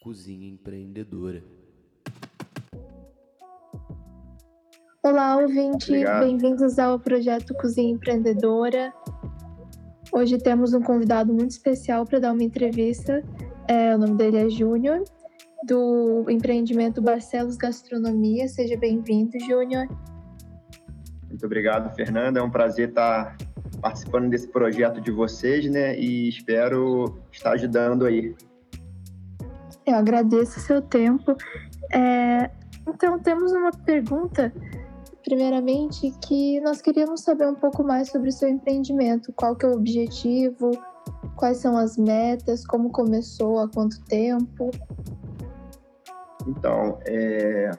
Cozinha Empreendedora. Olá, ouvinte, bem-vindos ao projeto Cozinha Empreendedora. Hoje temos um convidado muito especial para dar uma entrevista. É, o nome dele é Júnior, do empreendimento Barcelos Gastronomia. Seja bem-vindo, Júnior. Muito obrigado, Fernanda. É um prazer estar participando desse projeto de vocês, né? E espero estar ajudando aí. Eu agradeço o seu tempo. É, então, temos uma pergunta, primeiramente, que nós queríamos saber um pouco mais sobre o seu empreendimento. Qual que é o objetivo? Quais são as metas? Como começou? Há quanto tempo? Então, é,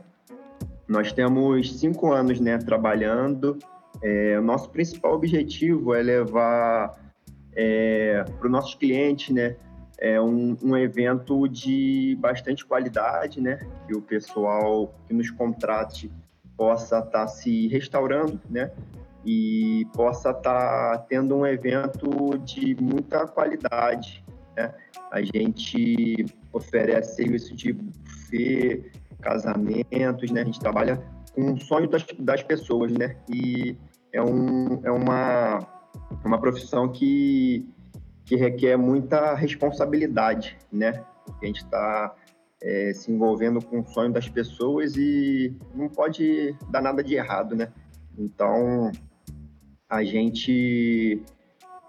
nós temos cinco anos né, trabalhando. É, o nosso principal objetivo é levar é, para os nossos clientes né, é um, um evento de bastante qualidade, né? Que o pessoal que nos contrate possa estar tá se restaurando, né? E possa estar tá tendo um evento de muita qualidade, né? A gente oferece serviço de buffet, casamentos, né? A gente trabalha com o sonho das, das pessoas, né? E é, um, é uma, uma profissão que que requer muita responsabilidade, né? a gente está é, se envolvendo com o sonho das pessoas e não pode dar nada de errado, né? Então, a gente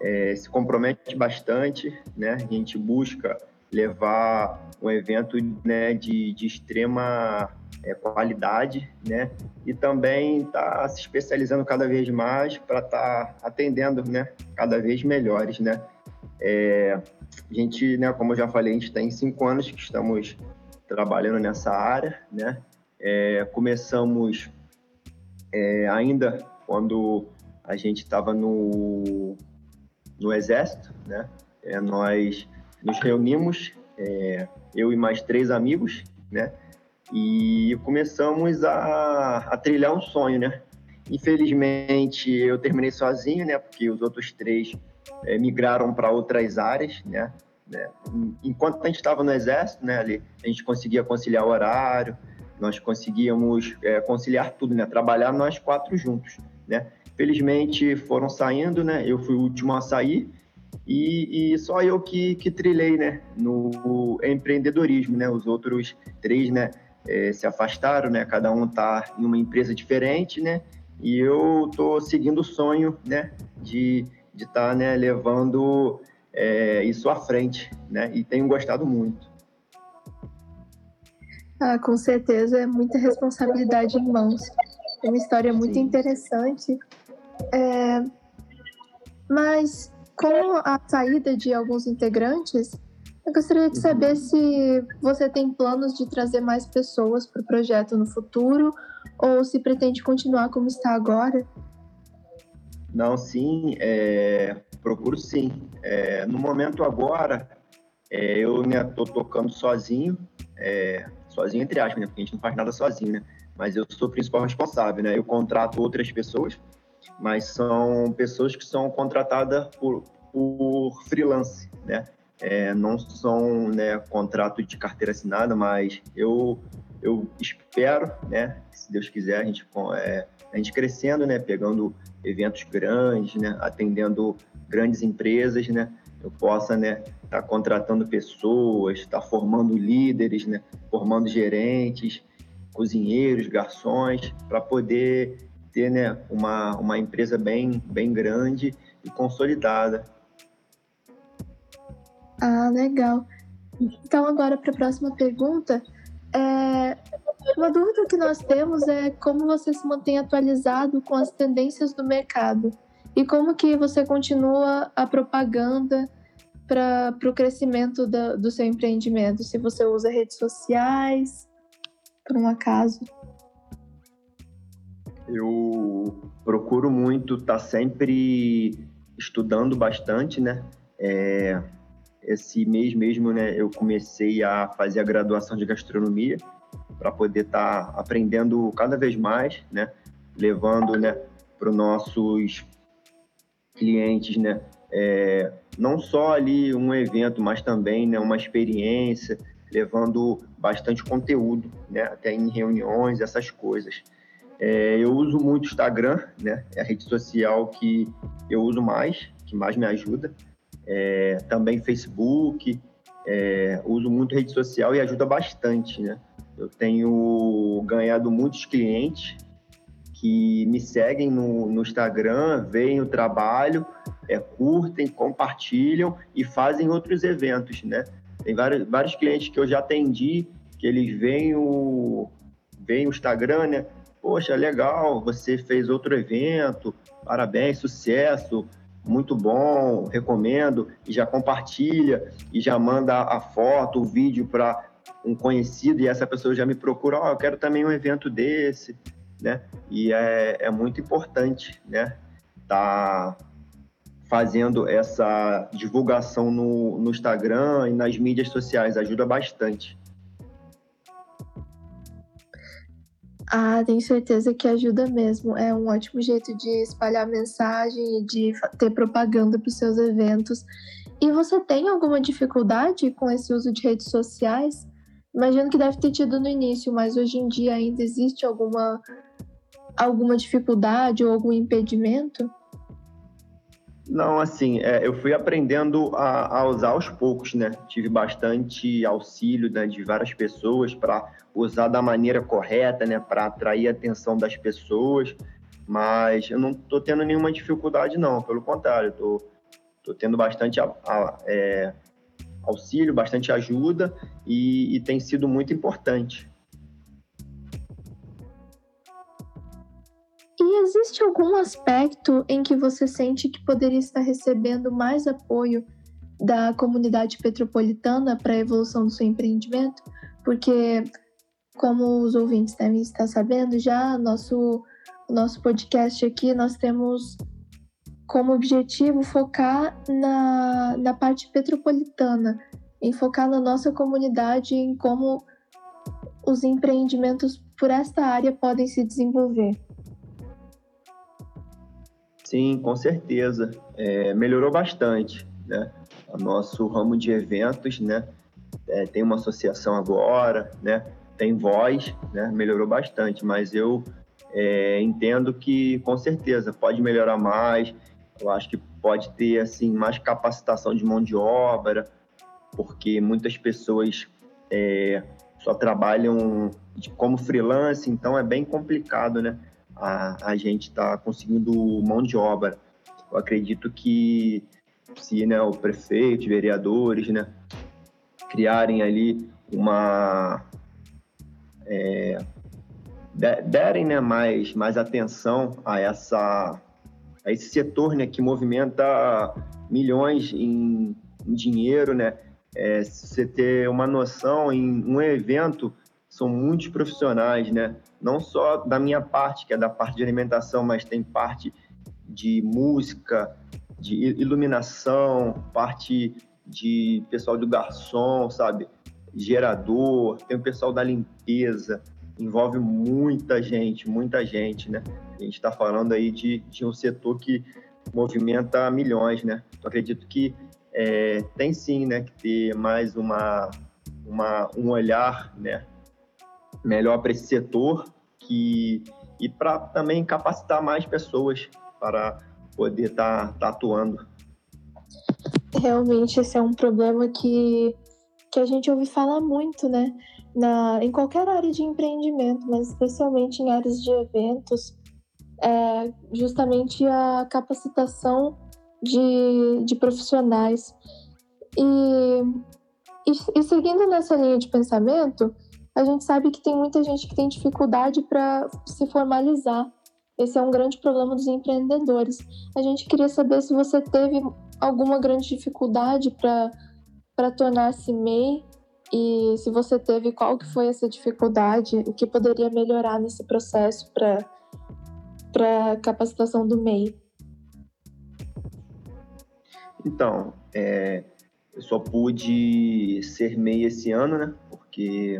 é, se compromete bastante, né? A gente busca levar um evento né, de, de extrema é, qualidade, né? E também está se especializando cada vez mais para estar tá atendendo, né? Cada vez melhores, né? É, a gente, né, como eu já falei, a gente tem cinco anos que estamos trabalhando nessa área, né? É, começamos é, ainda quando a gente estava no, no Exército, né? É, nós nos reunimos, é, eu e mais três amigos, né? E começamos a, a trilhar um sonho, né? Infelizmente, eu terminei sozinho, né? Porque os outros três é, migraram para outras áreas, né? Né? Enquanto a gente estava no exército, né, ali, a gente conseguia conciliar o horário, nós conseguíamos é, conciliar tudo, né? Trabalhar nós quatro juntos, né? Felizmente foram saindo, né? Eu fui o último a sair e, e só eu que, que trilhei, né? No empreendedorismo, né? Os outros três, né? É, se afastaram, né? Cada um está em uma empresa diferente, né? E eu tô seguindo o sonho, né? De de estar tá, né, levando é, isso à frente, né? E tenho gostado muito. Ah, com certeza é muita responsabilidade em mãos. É uma história muito Sim. interessante. É, mas com a saída de alguns integrantes, eu gostaria de saber uhum. se você tem planos de trazer mais pessoas para o projeto no futuro ou se pretende continuar como está agora. Não, sim, é, procuro sim. É, no momento agora, é, eu né, tocando sozinho, é, sozinho entre aspas, né, porque a gente não faz nada sozinho, né? Mas eu sou o principal responsável, né? Eu contrato outras pessoas, mas são pessoas que são contratadas por, por freelance, né? É, não são né, contrato de carteira assinada, mas eu, eu espero, né? Se Deus quiser, a gente, é, a gente crescendo, né? Pegando eventos grandes, né, atendendo grandes empresas, né, eu possa, né, estar tá contratando pessoas, estar tá formando líderes, né, formando gerentes, cozinheiros, garçons, para poder ter, né, uma, uma empresa bem, bem grande e consolidada. Ah, legal. Então, agora para a próxima pergunta. É, uma dúvida que nós temos é como você se mantém atualizado com as tendências do mercado e como que você continua a propaganda para o crescimento da, do seu empreendimento. Se você usa redes sociais, por um acaso. Eu procuro muito estar tá sempre estudando bastante, né? É, esse mês mesmo, né, eu comecei a fazer a graduação de gastronomia para poder estar tá aprendendo cada vez mais, né? Levando, né, para os nossos clientes, né? É, não só ali um evento, mas também né, uma experiência, levando bastante conteúdo, né? Até em reuniões, essas coisas. É, eu uso muito o Instagram, né? É a rede social que eu uso mais, que mais me ajuda. É, também Facebook, é, uso muito rede social e ajuda bastante, né? Eu tenho ganhado muitos clientes que me seguem no, no Instagram, veem o trabalho, é, curtem, compartilham e fazem outros eventos, né? Tem vários, vários clientes que eu já atendi, que eles veem o, veem o Instagram, né? Poxa, legal, você fez outro evento, parabéns, sucesso, muito bom, recomendo, e já compartilha, e já manda a foto, o vídeo para um conhecido, e essa pessoa já me procura, ó, oh, eu quero também um evento desse, né? E é, é muito importante, né? Tá fazendo essa divulgação no, no Instagram e nas mídias sociais, ajuda bastante. Ah, tenho certeza que ajuda mesmo. É um ótimo jeito de espalhar mensagem e de ter propaganda para os seus eventos. E você tem alguma dificuldade com esse uso de redes sociais? Imagino que deve ter tido no início, mas hoje em dia ainda existe alguma, alguma dificuldade ou algum impedimento? Não, assim, é, eu fui aprendendo a, a, usar aos poucos, né? Tive bastante auxílio né, de várias pessoas para usar da maneira correta, né? Para atrair a atenção das pessoas. Mas eu não estou tendo nenhuma dificuldade, não. Pelo contrário, estou tendo bastante a, a, é, auxílio, bastante ajuda e, e tem sido muito importante. E existe algum aspecto em que você sente que poderia estar recebendo mais apoio da comunidade petropolitana para a evolução do seu empreendimento? Porque, como os ouvintes devem estar sabendo, já nosso nosso podcast aqui nós temos como objetivo focar na, na parte petropolitana, em focar na nossa comunidade, em como os empreendimentos por esta área podem se desenvolver. Sim, com certeza. É, melhorou bastante, né? O nosso ramo de eventos, né? É, tem uma associação agora, né? Tem voz, né? Melhorou bastante, mas eu é, entendo que com certeza pode melhorar mais. Eu acho que pode ter assim mais capacitação de mão de obra, porque muitas pessoas é, só trabalham como freelance, então é bem complicado, né? a, a gente está conseguindo mão de obra. Eu acredito que se né, o prefeito, vereadores, né, criarem ali uma é, derem né, mais, mais atenção a essa a esse setor né, que movimenta milhões em, em dinheiro, né? É, você ter uma noção, em um evento são muitos profissionais, né? Não só da minha parte, que é da parte de alimentação, mas tem parte de música, de iluminação, parte de pessoal do garçom, sabe? Gerador, tem o pessoal da limpeza, envolve muita gente, muita gente, né? A gente está falando aí de, de um setor que movimenta milhões, né? Eu acredito que é, tem sim, né, que ter mais uma, uma, um olhar, né, melhor para esse setor que, e para também capacitar mais pessoas para poder estar tá, tá atuando. Realmente esse é um problema que, que a gente ouve falar muito, né? Na, em qualquer área de empreendimento, mas especialmente em áreas de eventos, é justamente a capacitação de, de profissionais. E, e, e seguindo nessa linha de pensamento, a gente sabe que tem muita gente que tem dificuldade para se formalizar. Esse é um grande problema dos empreendedores. A gente queria saber se você teve alguma grande dificuldade para tornar-se MEI e se você teve, qual que foi essa dificuldade, o que poderia melhorar nesse processo para a capacitação do MEI. Então, é, eu só pude ser MEI esse ano, né? Porque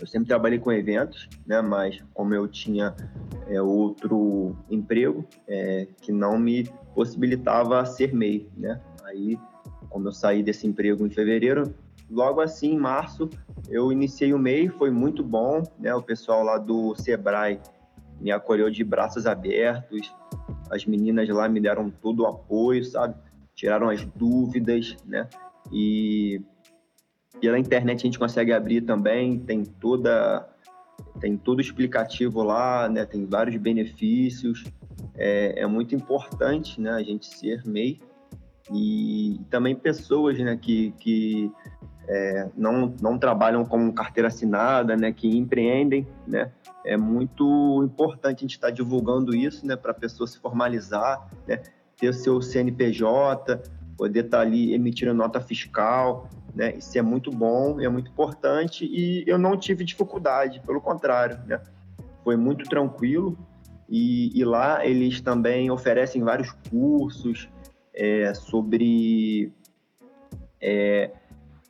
eu sempre trabalhei com eventos, né? Mas como eu tinha é, outro emprego é, que não me possibilitava ser MEI, né? Aí, como eu saí desse emprego em fevereiro, logo assim, em março, eu iniciei o MEI, foi muito bom, né? O pessoal lá do Sebrae me acolheu de braços abertos, as meninas lá me deram todo o apoio, sabe? Tiraram as dúvidas, né? E pela internet a gente consegue abrir também, tem toda tem todo explicativo lá, né? Tem vários benefícios. É, é muito importante, né? A gente ser MEI e também pessoas, né? Que, que é, não, não trabalham com carteira assinada, né? Que empreendem, né? É muito importante a gente estar divulgando isso, né? Para a pessoa se formalizar, né? Ter o seu CNPJ, poder estar ali emitindo nota fiscal, né? Isso é muito bom, é muito importante e eu não tive dificuldade, pelo contrário, né? Foi muito tranquilo e, e lá eles também oferecem vários cursos é, sobre é,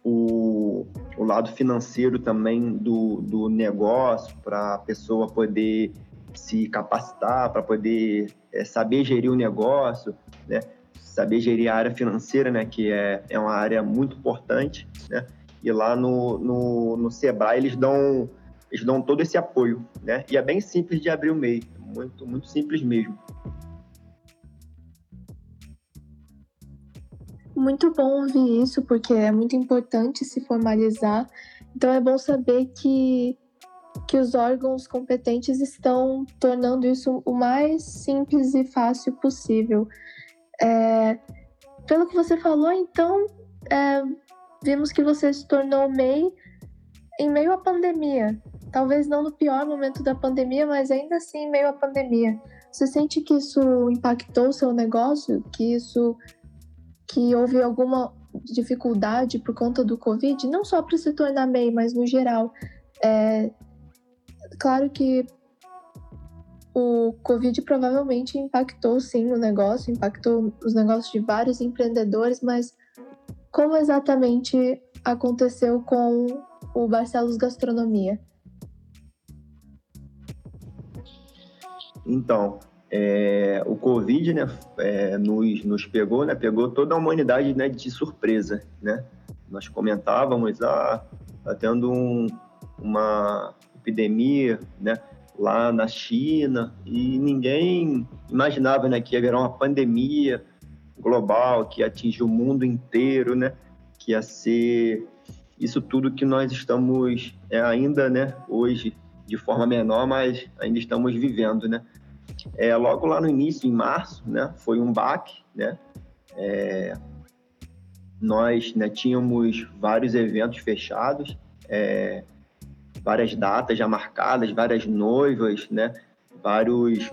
o, o lado financeiro também do, do negócio para a pessoa poder se capacitar, para poder é, saber gerir o negócio, né? saber gerir a área financeira, né, que é, é uma área muito importante, né, e lá no, no, no Sebrae eles dão, eles dão todo esse apoio, né, e é bem simples de abrir o MEI, muito, muito simples mesmo. Muito bom ouvir isso, porque é muito importante se formalizar. Então é bom saber que, que os órgãos competentes estão tornando isso o mais simples e fácil possível. É, pelo que você falou, então, é, vimos que você se tornou MEI em meio à pandemia. Talvez não no pior momento da pandemia, mas ainda assim em meio à pandemia. Você sente que isso impactou o seu negócio? Que isso. Que houve alguma dificuldade por conta do Covid? Não só para se tornar MEI, mas no geral. É, claro que o Covid provavelmente impactou sim o negócio, impactou os negócios de vários empreendedores, mas como exatamente aconteceu com o Barcelos Gastronomia? Então, é, o Covid né, é, nos, nos pegou, né, pegou toda a humanidade né, de surpresa. Né? Nós comentávamos, ah, tá tendo um, uma epidemia, né? lá na China e ninguém imaginava né, que virar uma pandemia global que ia atingir o mundo inteiro, né? Que ia ser isso tudo que nós estamos é, ainda, né? Hoje de forma menor, mas ainda estamos vivendo, né? É, logo lá no início, em março, né? Foi um baque, né? É, nós né, tínhamos vários eventos fechados, é, várias datas já marcadas, várias noivas, né? Vários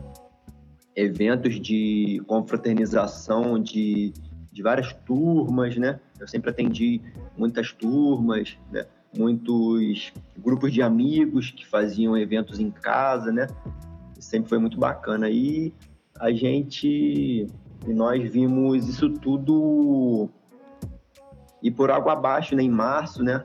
eventos de confraternização de, de várias turmas, né? Eu sempre atendi muitas turmas, né? Muitos grupos de amigos que faziam eventos em casa, né? Sempre foi muito bacana. E a gente e nós vimos isso tudo ir por água abaixo, né? Em março, né?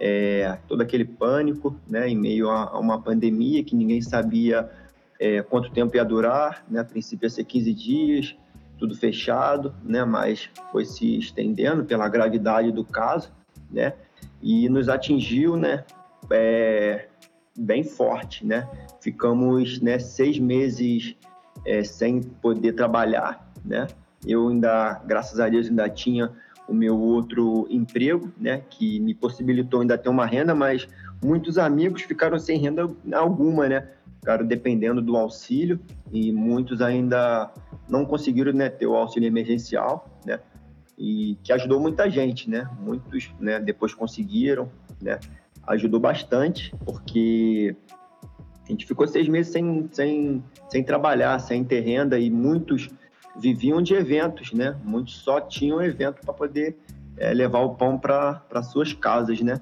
é, todo aquele pânico, né, em meio a, a uma pandemia que ninguém sabia é, quanto tempo ia durar, né, a princípio ia ser 15 dias, tudo fechado, né, mas foi se estendendo pela gravidade do caso, né, e nos atingiu, né, é, bem forte, né, ficamos, né, seis meses é, sem poder trabalhar, né, eu ainda, graças a Deus, ainda tinha o meu outro emprego, né, que me possibilitou ainda ter uma renda, mas muitos amigos ficaram sem renda alguma, né, ficaram dependendo do auxílio e muitos ainda não conseguiram, né, ter o auxílio emergencial, né, e que ajudou muita gente, né, muitos, né, depois conseguiram, né, ajudou bastante, porque a gente ficou seis meses sem, sem, sem trabalhar, sem ter renda e muitos viviam de eventos, né? Muitos só tinham evento para poder é, levar o pão para suas casas, né?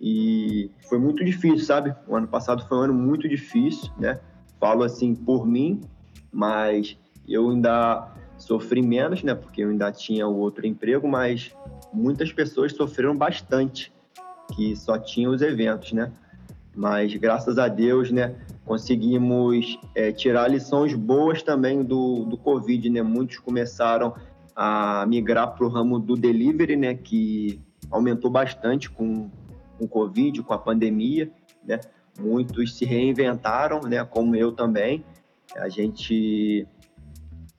E foi muito difícil, sabe? O ano passado foi um ano muito difícil, né? Falo assim por mim, mas eu ainda sofri menos, né? Porque eu ainda tinha o outro emprego, mas muitas pessoas sofreram bastante, que só tinham os eventos, né? Mas graças a Deus, né? Conseguimos é, tirar lições boas também do, do Covid, né? Muitos começaram a migrar para o ramo do delivery, né? Que aumentou bastante com, com o Covid, com a pandemia, né? Muitos se reinventaram, né? Como eu também. A gente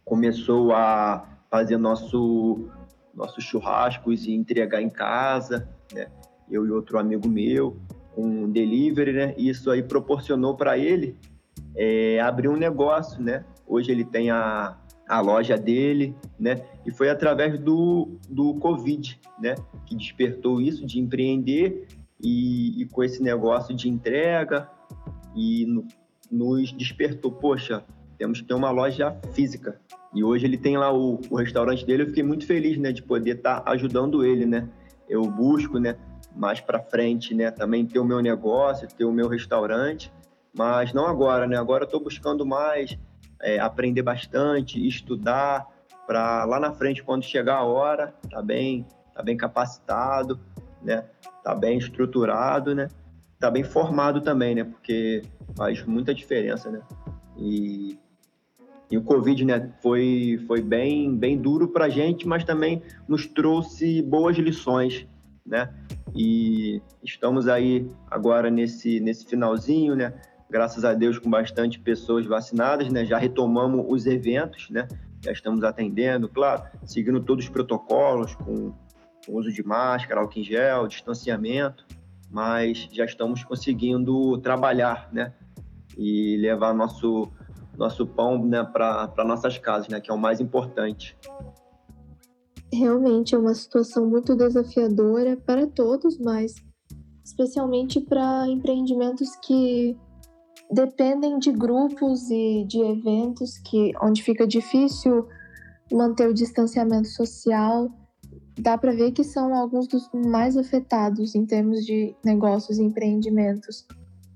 começou a fazer nosso nossos churrascos e entregar em casa, né? Eu e outro amigo meu, com delivery, né? Isso aí proporcionou para ele é, abrir um negócio, né? Hoje ele tem a, a loja dele, né? E foi através do, do Covid, né? Que despertou isso de empreender e, e com esse negócio de entrega e no, nos despertou, poxa, temos que ter uma loja física. E hoje ele tem lá o, o restaurante dele, eu fiquei muito feliz, né, de poder estar tá ajudando ele, né? Eu busco, né, mais para frente, né, também ter o meu negócio, ter o meu restaurante, mas não agora, né? Agora eu estou buscando mais é, aprender bastante, estudar, para lá na frente, quando chegar a hora, tá bem, tá bem capacitado, né? Tá bem estruturado, né? Tá bem formado também, né? Porque faz muita diferença, né? E, e o Covid, né? Foi, foi bem, bem duro para a gente, mas também nos trouxe boas lições, né? E estamos aí agora nesse, nesse finalzinho, né? graças a Deus, com bastante pessoas vacinadas, né? Já retomamos os eventos, né? Já estamos atendendo, claro, seguindo todos os protocolos, com, com uso de máscara, álcool em gel, distanciamento, mas já estamos conseguindo trabalhar, né? E levar nosso nosso pão né, para nossas casas, né? Que é o mais importante. Realmente é uma situação muito desafiadora para todos, mas especialmente para empreendimentos que dependem de grupos e de eventos que onde fica difícil manter o distanciamento social. Dá para ver que são alguns dos mais afetados em termos de negócios e empreendimentos.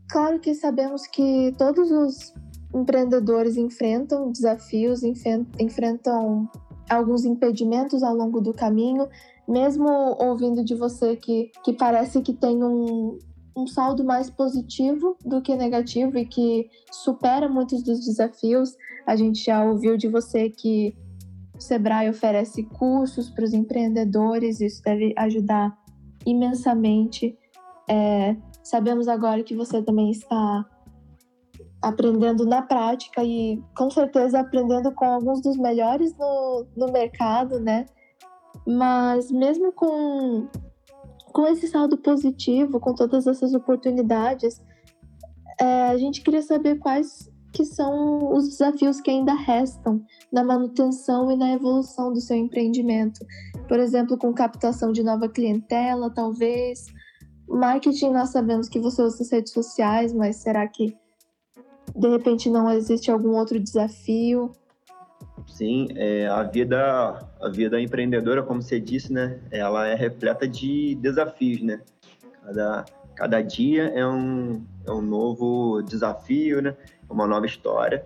Claro que sabemos que todos os empreendedores enfrentam desafios, enfrentam alguns impedimentos ao longo do caminho, mesmo ouvindo de você que, que parece que tem um, um saldo mais positivo do que negativo e que supera muitos dos desafios. A gente já ouviu de você que o Sebrae oferece cursos para os empreendedores, isso deve ajudar imensamente. É, sabemos agora que você também está aprendendo na prática e com certeza aprendendo com alguns dos melhores no, no mercado, né? Mas mesmo com com esse saldo positivo, com todas essas oportunidades, é, a gente queria saber quais que são os desafios que ainda restam na manutenção e na evolução do seu empreendimento. Por exemplo, com captação de nova clientela, talvez. Marketing, nós sabemos que você usa as redes sociais, mas será que de repente não existe algum outro desafio? Sim, é, a vida a vida empreendedora, como você disse, né, ela é repleta de desafios, né? Cada, cada dia é um, é um novo desafio, né? Uma nova história.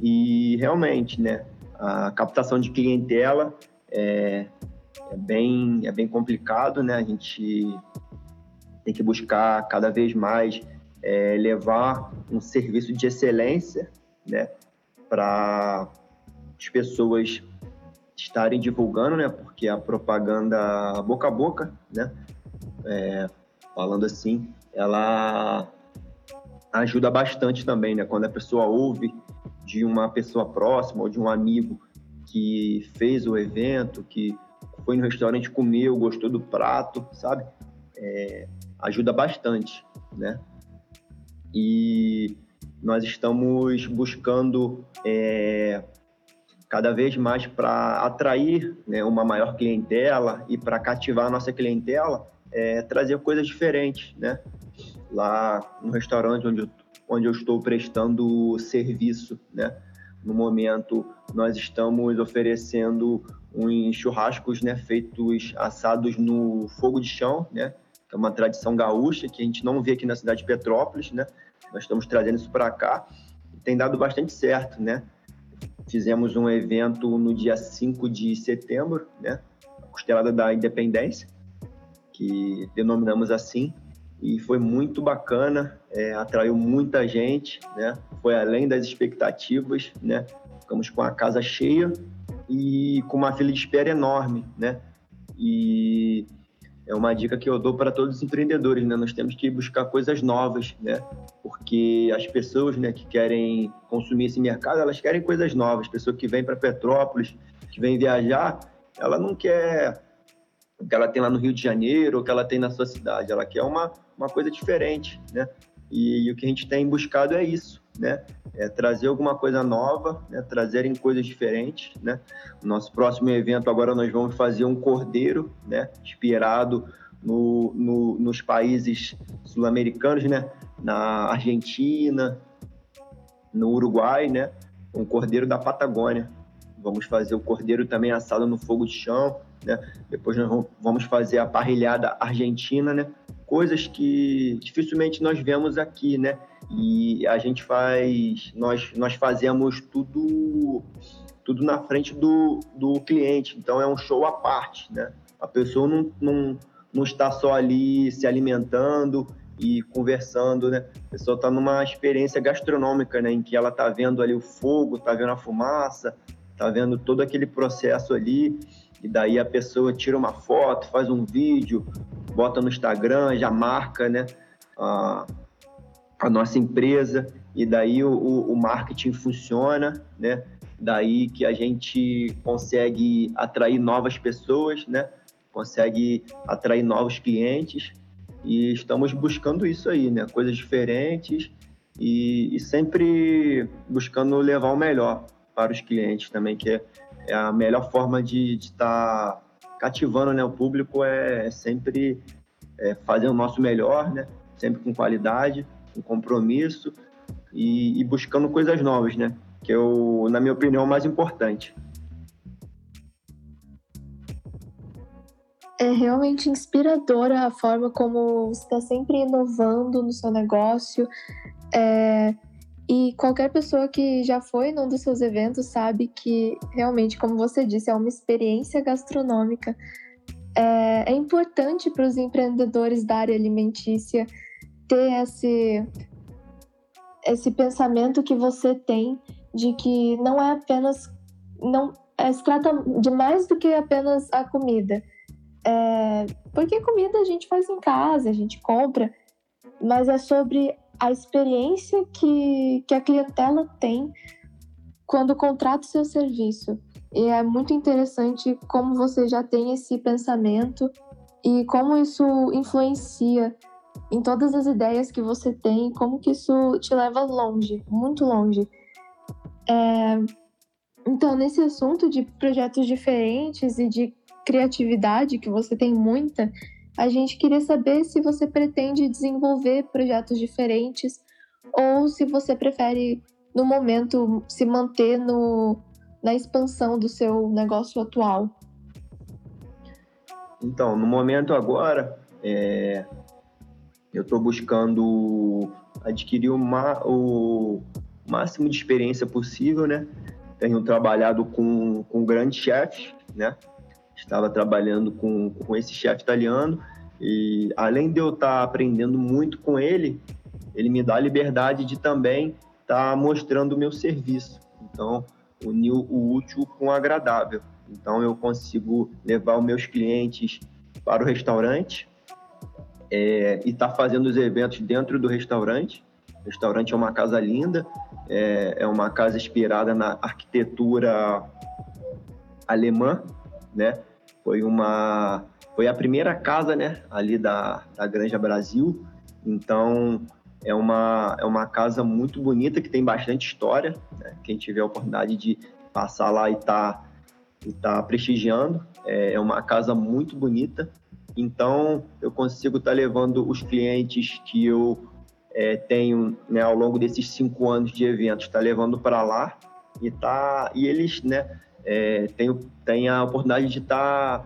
E realmente, né, a captação de clientela é, é bem é bem complicado, né? A gente tem que buscar cada vez mais é, levar um serviço de excelência, né, para as pessoas estarem divulgando, né? Porque a propaganda boca a boca, né? É, falando assim, ela ajuda bastante também, né? Quando a pessoa ouve de uma pessoa próxima ou de um amigo que fez o evento, que foi no restaurante comeu, gostou do prato, sabe? É, ajuda bastante, né? E nós estamos buscando é, cada vez mais para atrair né, uma maior clientela e para cativar a nossa clientela, é, trazer coisas diferentes, né? Lá no restaurante onde eu, onde eu estou prestando serviço, né? No momento, nós estamos oferecendo uns churrascos, né, feitos assados no fogo de chão, né? É uma tradição gaúcha que a gente não vê aqui na cidade de Petrópolis, né? Nós estamos trazendo isso para cá. Tem dado bastante certo, né? fizemos um evento no dia 5 de setembro, né? Costelada da Independência, que denominamos assim, e foi muito bacana, é, atraiu muita gente, né? Foi além das expectativas, né? Ficamos com a casa cheia e com uma fila de espera enorme, né? E é uma dica que eu dou para todos os empreendedores, né? Nós temos que buscar coisas novas, né? Porque as pessoas, né, que querem consumir esse mercado, elas querem coisas novas. Pessoa que vem para Petrópolis, que vem viajar, ela não quer o que ela tem lá no Rio de Janeiro, o que ela tem na sua cidade. Ela quer uma, uma coisa diferente, né? E, e o que a gente tem buscado é isso, né? É trazer alguma coisa nova, né? trazerem coisas diferentes, né? No nosso próximo evento agora nós vamos fazer um cordeiro, né? Inspirado no, no, nos países sul-americanos, né? Na Argentina, no Uruguai, né? Um cordeiro da Patagônia. Vamos fazer o cordeiro também assado no fogo de chão, né? Depois nós vamos fazer a parrilhada argentina, né? Coisas que dificilmente nós vemos aqui, né? E a gente faz, nós, nós fazemos tudo tudo na frente do, do cliente, então é um show à parte, né? A pessoa não, não, não está só ali se alimentando e conversando, né? A pessoa está numa experiência gastronômica, né? Em que ela está vendo ali o fogo, está vendo a fumaça, está vendo todo aquele processo ali e daí a pessoa tira uma foto, faz um vídeo, bota no Instagram, já marca, né? A, a nossa empresa e daí o, o, marketing funciona, né? Daí que a gente consegue atrair novas pessoas, né? Consegue atrair novos clientes e estamos buscando isso aí, né? Coisas diferentes e, e sempre buscando levar o melhor para os clientes também, que é é a melhor forma de estar tá cativando né, o público é, é sempre é, fazer o nosso melhor, né? Sempre com qualidade, com compromisso e, e buscando coisas novas, né? Que eu, na minha opinião, é o mais importante. É realmente inspiradora a forma como você está sempre inovando no seu negócio. É, e qualquer pessoa que já foi num dos seus eventos sabe que realmente, como você disse, é uma experiência gastronômica. É, é importante para os empreendedores da área alimentícia ter esse, esse pensamento que você tem de que não é apenas. não é, Se trata de mais do que apenas a comida. É, porque comida a gente faz em casa, a gente compra, mas é sobre a experiência que, que a clientela tem quando contrata o seu serviço. E é muito interessante como você já tem esse pensamento e como isso influencia em todas as ideias que você tem, como que isso te leva longe, muito longe. É... Então, nesse assunto de projetos diferentes e de criatividade, que você tem muita, a gente queria saber se você pretende desenvolver projetos diferentes ou se você prefere, no momento, se manter no, na expansão do seu negócio atual. Então, no momento agora, é, eu estou buscando adquirir o, o, máximo de experiência possível, né? Tenho trabalhado com, com grandes chefes, né? Estava trabalhando com, com esse chefe italiano e além de eu estar tá aprendendo muito com ele, ele me dá a liberdade de também estar tá mostrando o meu serviço. Então, unir o útil com o agradável. Então, eu consigo levar os meus clientes para o restaurante é, e estar tá fazendo os eventos dentro do restaurante. O restaurante é uma casa linda, é, é uma casa inspirada na arquitetura alemã, né? Foi uma foi a primeira casa, né, ali da, da Granja Brasil. Então, é uma, é uma casa muito bonita, que tem bastante história. Né? Quem tiver a oportunidade de passar lá e tá, e tá prestigiando, é, é uma casa muito bonita. Então, eu consigo estar tá levando os clientes que eu é, tenho né, ao longo desses cinco anos de eventos, tá levando para lá e, tá, e eles né, é, tem, tem a oportunidade de estar tá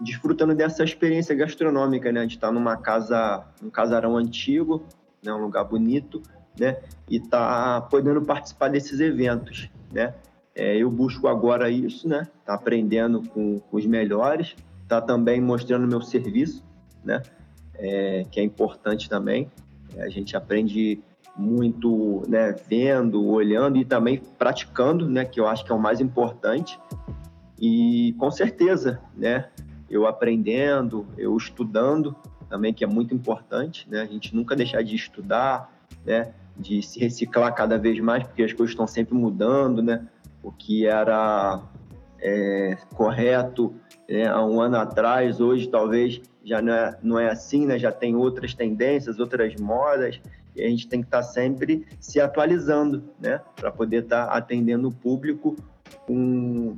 desfrutando dessa experiência gastronômica, né? De estar tá numa casa, um casarão antigo, né? Um lugar bonito, né? E tá podendo participar desses eventos, né? É, eu busco agora isso, né? Tá aprendendo com, com os melhores, tá também mostrando meu serviço, né? É, que é importante também. É, a gente aprende muito, né? Vendo, olhando e também praticando, né? Que eu acho que é o mais importante. E com certeza, né? Eu aprendendo, eu estudando também, que é muito importante, né? A gente nunca deixar de estudar, né? De se reciclar cada vez mais, porque as coisas estão sempre mudando, né? O que era é, correto né, há um ano atrás, hoje talvez já não é, não é assim, né? Já tem outras tendências, outras modas, e a gente tem que estar tá sempre se atualizando, né? Para poder estar tá atendendo o público com,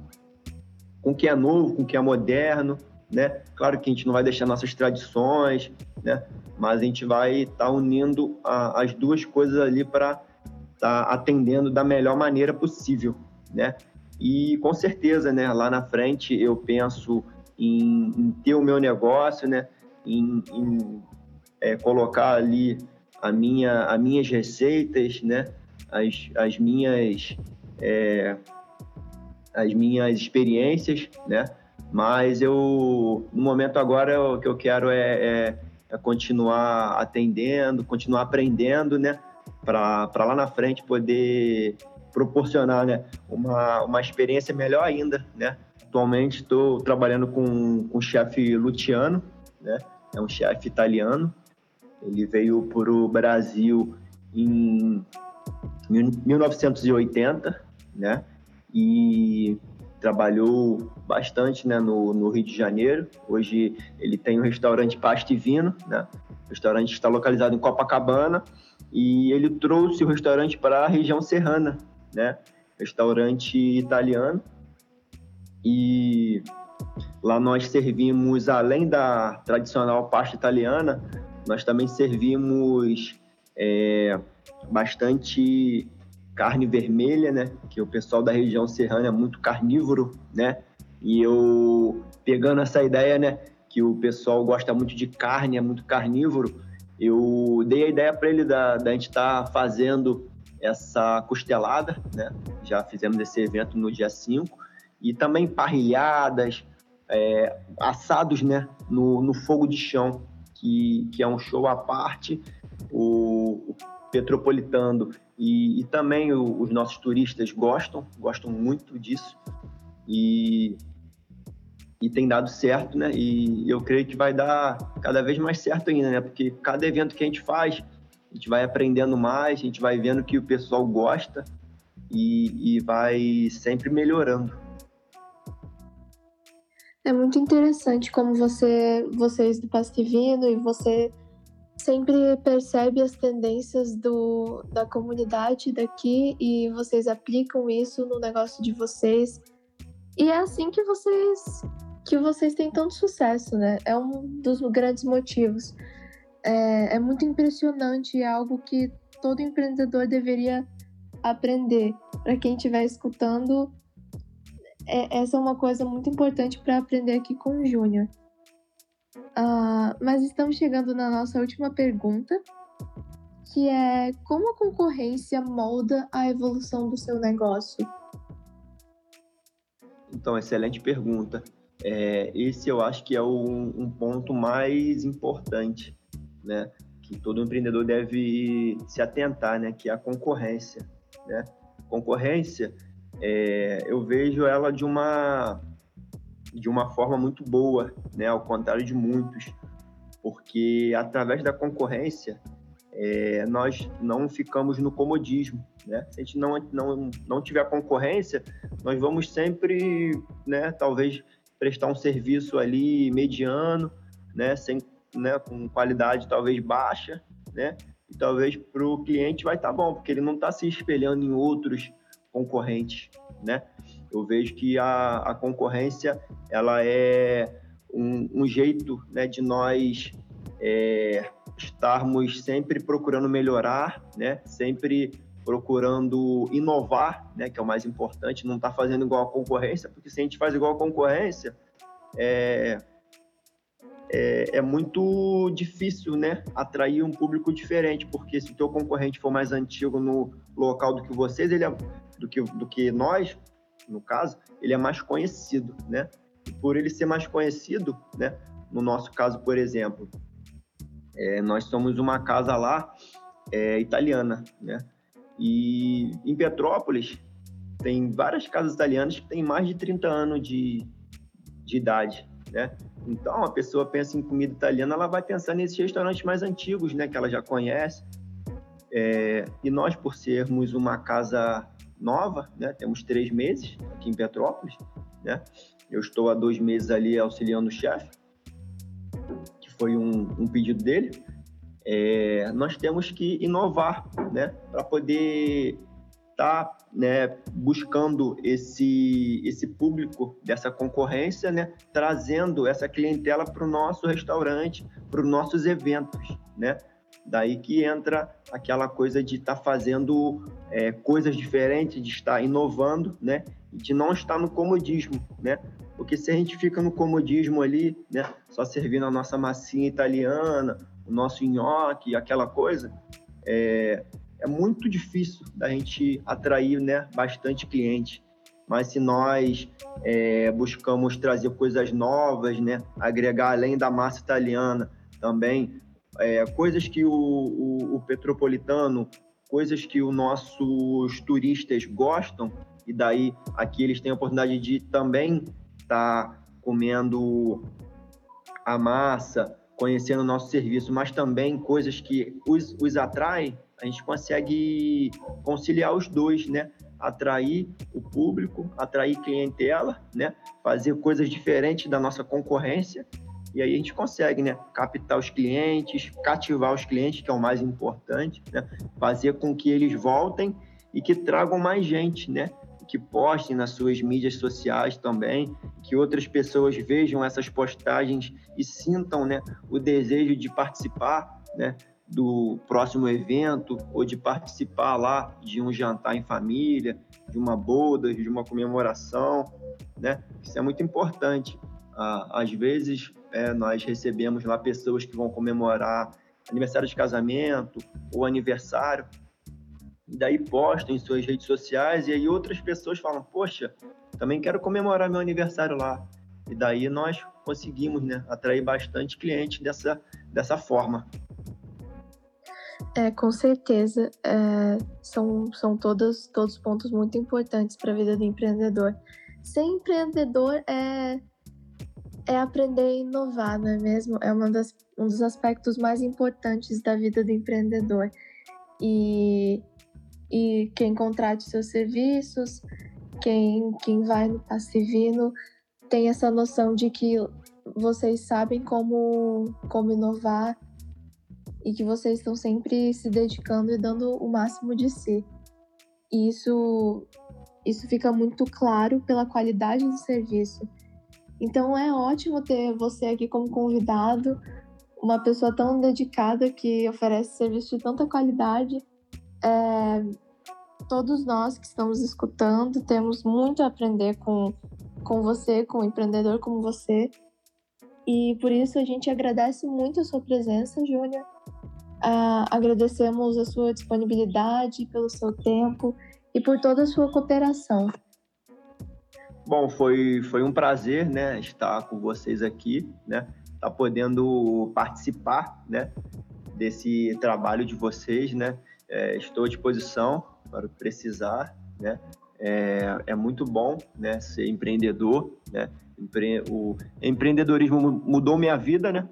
com o que é novo, com o que é moderno, né? Claro que a gente não vai deixar nossas tradições, né? Mas a gente vai estar tá unindo a, as duas coisas ali para estar tá atendendo da melhor maneira possível, né? E com certeza, né? Lá na frente eu penso em, em ter o meu negócio, né? Em, em é, colocar ali a minha, as minhas receitas, né? As, as minhas é, as minhas experiências, né? Mas eu, no momento agora, o que eu quero é, é, é continuar atendendo, continuar aprendendo, né? Para lá na frente poder proporcionar né, uma, uma experiência melhor ainda, né? Atualmente estou trabalhando com, com o chefe Luciano, né? É um chefe italiano. Ele veio para o Brasil em 1980, né? E trabalhou bastante né, no, no, Rio de Janeiro. Hoje ele tem um restaurante Pasta e Vino, né? O restaurante está localizado em Copacabana e ele trouxe o restaurante para a região serrana, né? Restaurante italiano. E lá nós servimos, além da tradicional pasta italiana, nós também servimos é, bastante carne vermelha, né? Que o pessoal da região serrana é muito carnívoro, né? E eu pegando essa ideia, né, que o pessoal gosta muito de carne, é muito carnívoro, eu dei a ideia para ele da, da gente estar tá fazendo essa costelada, né? Já fizemos esse evento no dia 5 e também parrilhadas, é, assados, né, no, no fogo de chão, que, que é um show à parte. O, o e, e também o, os nossos turistas gostam, gostam muito disso e, e tem dado certo, né? E eu creio que vai dar cada vez mais certo ainda, né? Porque cada evento que a gente faz, a gente vai aprendendo mais, a gente vai vendo que o pessoal gosta e, e vai sempre melhorando. É muito interessante como você, vocês do Pastivino e você sempre percebe as tendências do, da comunidade daqui e vocês aplicam isso no negócio de vocês. E é assim que vocês que vocês têm tanto sucesso, né? É um dos grandes motivos. É, é muito impressionante, é algo que todo empreendedor deveria aprender. Para quem estiver escutando, é, essa é uma coisa muito importante para aprender aqui com o Júnior. Uh, mas estamos chegando na nossa última pergunta, que é como a concorrência molda a evolução do seu negócio? Então, excelente pergunta. É, esse eu acho que é o, um ponto mais importante, né? Que todo empreendedor deve se atentar, né? Que é a concorrência, né? Concorrência, é, eu vejo ela de uma de uma forma muito boa, né? Ao contrário de muitos, porque através da concorrência é, nós não ficamos no comodismo, né? Se a gente não, não, não tiver concorrência, nós vamos sempre, né? Talvez prestar um serviço ali mediano, né? Sem, né? Com qualidade talvez baixa, né? E talvez para o cliente vai estar tá bom, porque ele não está se espelhando em outros concorrentes, né? Eu vejo que a, a concorrência ela é um, um jeito né, de nós é, estarmos sempre procurando melhorar, né? Sempre procurando inovar, né? Que é o mais importante. Não está fazendo igual a concorrência, porque se a gente faz igual a concorrência, é, é, é, muito difícil, né, atrair um público diferente, porque se o teu concorrente for mais antigo no local do que vocês, ele é, do que do que nós, no caso, ele é mais conhecido, né? E por ele ser mais conhecido, né? No nosso caso, por exemplo, é, nós somos uma casa lá é, italiana, né? E em Petrópolis tem várias casas italianas que têm mais de 30 anos de, de idade, né? Então, a pessoa pensa em comida italiana, ela vai pensar nesses restaurantes mais antigos, né? Que ela já conhece. É, e nós, por sermos uma casa nova, né? Temos três meses aqui em Petrópolis, né? Eu estou há dois meses ali auxiliando o chefe, que foi um, um pedido dele. É, nós temos que inovar, né? Para poder estar tá, né, buscando esse, esse público dessa concorrência, né, trazendo essa clientela para o nosso restaurante, para os nossos eventos, né? Daí que entra aquela coisa de estar tá fazendo é, coisas diferentes, de estar inovando, né? De não estar no comodismo, né? Porque se a gente fica no comodismo ali, né? Só servindo a nossa massinha italiana, o nosso nhoque, aquela coisa, é, é muito difícil da gente atrair né, bastante cliente. Mas se nós é, buscamos trazer coisas novas, né, agregar além da massa italiana também é, coisas que o, o, o, petropolitano, coisas que os nossos turistas gostam, e daí aqui eles têm a oportunidade de também estar tá comendo a massa, conhecendo o nosso serviço, mas também coisas que os, os atraem, a gente consegue conciliar os dois, né? Atrair o público, atrair clientela, né? Fazer coisas diferentes da nossa concorrência e aí a gente consegue, né? Captar os clientes, cativar os clientes, que é o mais importante, né? Fazer com que eles voltem e que tragam mais gente, né? Que postem nas suas mídias sociais também, que outras pessoas vejam essas postagens e sintam, né? O desejo de participar, né? do próximo evento ou de participar lá de um jantar em família, de uma boda, de uma comemoração, né? Isso é muito importante. Ah, às vezes é, nós recebemos lá pessoas que vão comemorar aniversário de casamento ou aniversário, e daí postam em suas redes sociais e aí outras pessoas falam, poxa, também quero comemorar meu aniversário lá. E daí nós conseguimos né, atrair bastante cliente dessa, dessa forma. É, com certeza. É, são são todos, todos pontos muito importantes para a vida do empreendedor. Ser empreendedor é, é aprender a inovar, não é mesmo? É uma das, um dos aspectos mais importantes da vida do empreendedor. E, e quem contrate seus serviços, quem, quem vai no Passivino, tem essa noção de que vocês sabem como, como inovar e que vocês estão sempre se dedicando e dando o máximo de si. E isso, isso fica muito claro pela qualidade do serviço. Então é ótimo ter você aqui como convidado, uma pessoa tão dedicada que oferece serviço de tanta qualidade. É, todos nós que estamos escutando temos muito a aprender com, com você, com um empreendedor como você. E por isso a gente agradece muito a sua presença, Júlia. Uh, agradecemos a sua disponibilidade, pelo seu tempo e por toda a sua cooperação. Bom, foi, foi um prazer, né, estar com vocês aqui, né, estar tá podendo participar, né, desse trabalho de vocês, né, é, estou à disposição para precisar, né, é, é muito bom, né, ser empreendedor, né, empre o empreendedorismo mudou minha vida, né,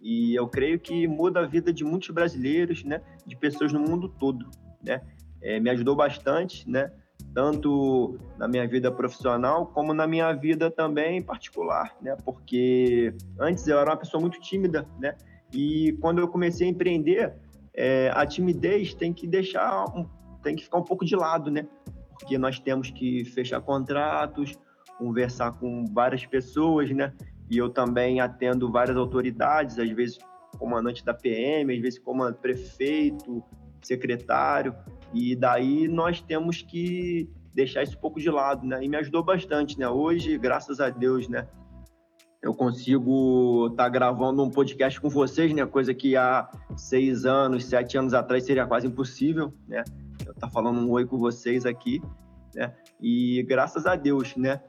e eu creio que muda a vida de muitos brasileiros, né, de pessoas no mundo todo, né? É, me ajudou bastante, né? Tanto na minha vida profissional como na minha vida também particular, né? Porque antes eu era uma pessoa muito tímida, né? E quando eu comecei a empreender, é, a timidez tem que deixar, tem que ficar um pouco de lado, né? Porque nós temos que fechar contratos, conversar com várias pessoas, né? e eu também atendo várias autoridades, às vezes comandante da PM, às vezes como prefeito, secretário, e daí nós temos que deixar isso um pouco de lado, né? E me ajudou bastante, né? Hoje, graças a Deus, né? Eu consigo estar tá gravando um podcast com vocês, né? Coisa que há seis anos, sete anos atrás seria quase impossível, né? Eu estar tá falando um oi com vocês aqui. né? E graças a Deus, né?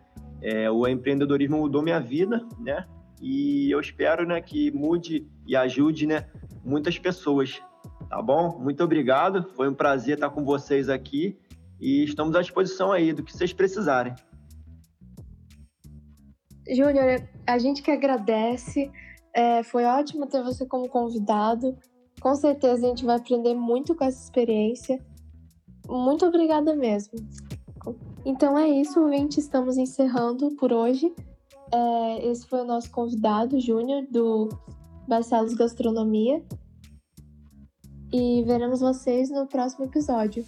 É, o empreendedorismo mudou minha vida, né? E eu espero, né, que mude e ajude, né, muitas pessoas, tá bom? Muito obrigado, foi um prazer estar com vocês aqui e estamos à disposição aí do que vocês precisarem. Júnior, a gente que agradece, é, foi ótimo ter você como convidado. Com certeza a gente vai aprender muito com essa experiência. Muito obrigada mesmo. Então é isso, ouvinte. Estamos encerrando por hoje. É, esse foi o nosso convidado, Júnior, do Barcelos Gastronomia. E veremos vocês no próximo episódio.